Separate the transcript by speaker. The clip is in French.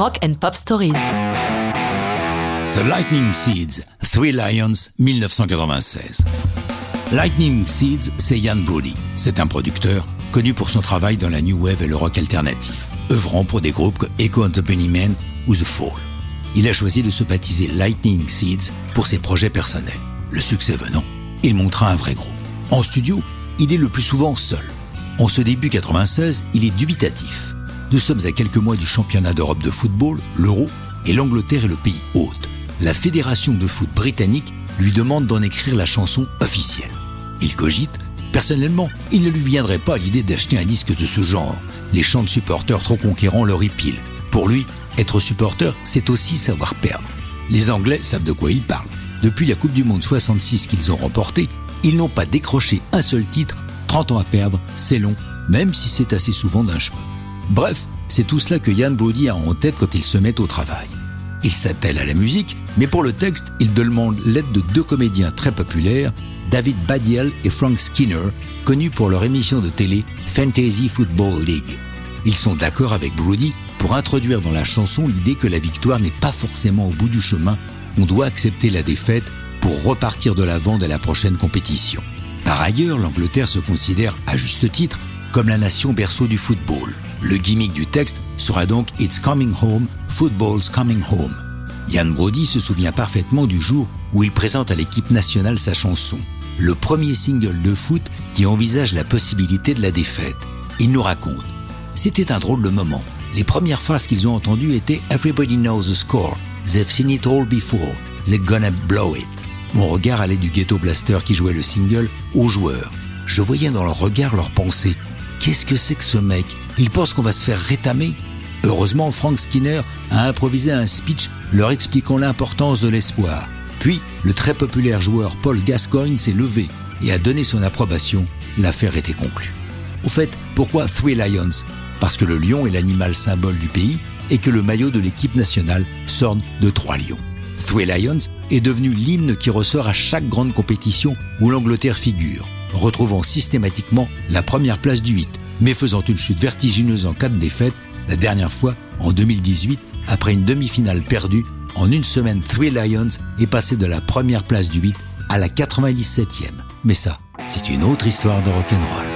Speaker 1: Rock and Pop Stories.
Speaker 2: The Lightning Seeds, Three Lions, 1996. Lightning Seeds, c'est Ian Brody. C'est un producteur connu pour son travail dans la new wave et le rock alternatif, œuvrant pour des groupes comme Echo and the Bunnymen ou The Fall. Il a choisi de se baptiser Lightning Seeds pour ses projets personnels. Le succès venant, il montra un vrai groupe. En studio, il est le plus souvent seul. En ce début 96, il est dubitatif. Nous sommes à quelques mois du championnat d'Europe de football, l'Euro, et l'Angleterre est le pays hôte. La fédération de foot britannique lui demande d'en écrire la chanson officielle. Il cogite. Personnellement, il ne lui viendrait pas l'idée d'acheter un disque de ce genre. Les chants de supporters trop conquérants le ripilent. Pour lui, être supporter, c'est aussi savoir perdre. Les Anglais savent de quoi ils parlent. Depuis la Coupe du Monde 66 qu'ils ont remportée, ils n'ont pas décroché un seul titre. 30 ans à perdre, c'est long, même si c'est assez souvent d'un cheveu. Bref, c'est tout cela que Yann Brody a en tête quand il se met au travail. Il s'attelle à la musique, mais pour le texte, il demande l'aide de deux comédiens très populaires, David Badiel et Frank Skinner, connus pour leur émission de télé Fantasy Football League. Ils sont d'accord avec Brody pour introduire dans la chanson l'idée que la victoire n'est pas forcément au bout du chemin, on doit accepter la défaite pour repartir de l'avant de la prochaine compétition. Par ailleurs, l'Angleterre se considère, à juste titre, comme la nation berceau du football. Le gimmick du texte sera donc It's Coming Home, Football's Coming Home. Yann Brody se souvient parfaitement du jour où il présente à l'équipe nationale sa chanson, le premier single de foot qui envisage la possibilité de la défaite. Il nous raconte C'était un drôle de moment. Les premières phrases qu'ils ont entendues étaient Everybody knows the score, they've seen it all before, they're gonna blow it. Mon regard allait du ghetto blaster qui jouait le single aux joueurs. Je voyais dans leur regard leur pensée. Qu'est-ce que c'est que ce mec? Il pense qu'on va se faire rétamer? Heureusement, Frank Skinner a improvisé un speech leur expliquant l'importance de l'espoir. Puis, le très populaire joueur Paul Gascoigne s'est levé et a donné son approbation. L'affaire était conclue. Au fait, pourquoi Three Lions? Parce que le lion est l'animal symbole du pays et que le maillot de l'équipe nationale s'orne de trois lions. Three Lions est devenu l'hymne qui ressort à chaque grande compétition où l'Angleterre figure retrouvant systématiquement la première place du 8, mais faisant une chute vertigineuse en cas de défaite, la dernière fois en 2018, après une demi-finale perdue, en une semaine, Three Lions est passé de la première place du 8 à la 97e. Mais ça, c'est une autre histoire de rock'n'roll.